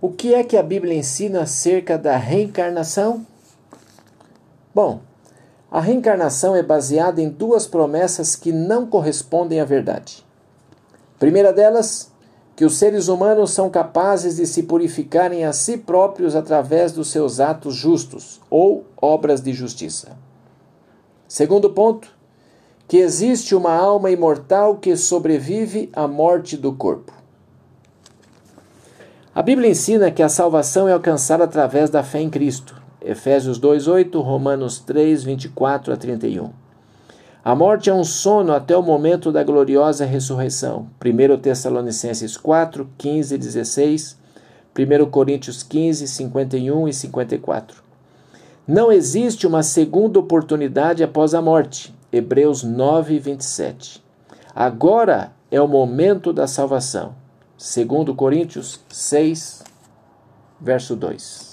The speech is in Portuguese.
O que é que a Bíblia ensina acerca da reencarnação? Bom, a reencarnação é baseada em duas promessas que não correspondem à verdade. Primeira delas, que os seres humanos são capazes de se purificarem a si próprios através dos seus atos justos ou obras de justiça. Segundo ponto, que existe uma alma imortal que sobrevive à morte do corpo. A Bíblia ensina que a salvação é alcançada através da fé em Cristo. Efésios 2:8, Romanos 3:24 a 31. A morte é um sono até o momento da gloriosa ressurreição. 1 Tessalonicenses 4, 15 e 16, 1 Coríntios 15, 51 e 54. Não existe uma segunda oportunidade após a morte. Hebreus 9, 27. Agora é o momento da salvação. Segundo Coríntios 6, verso 2.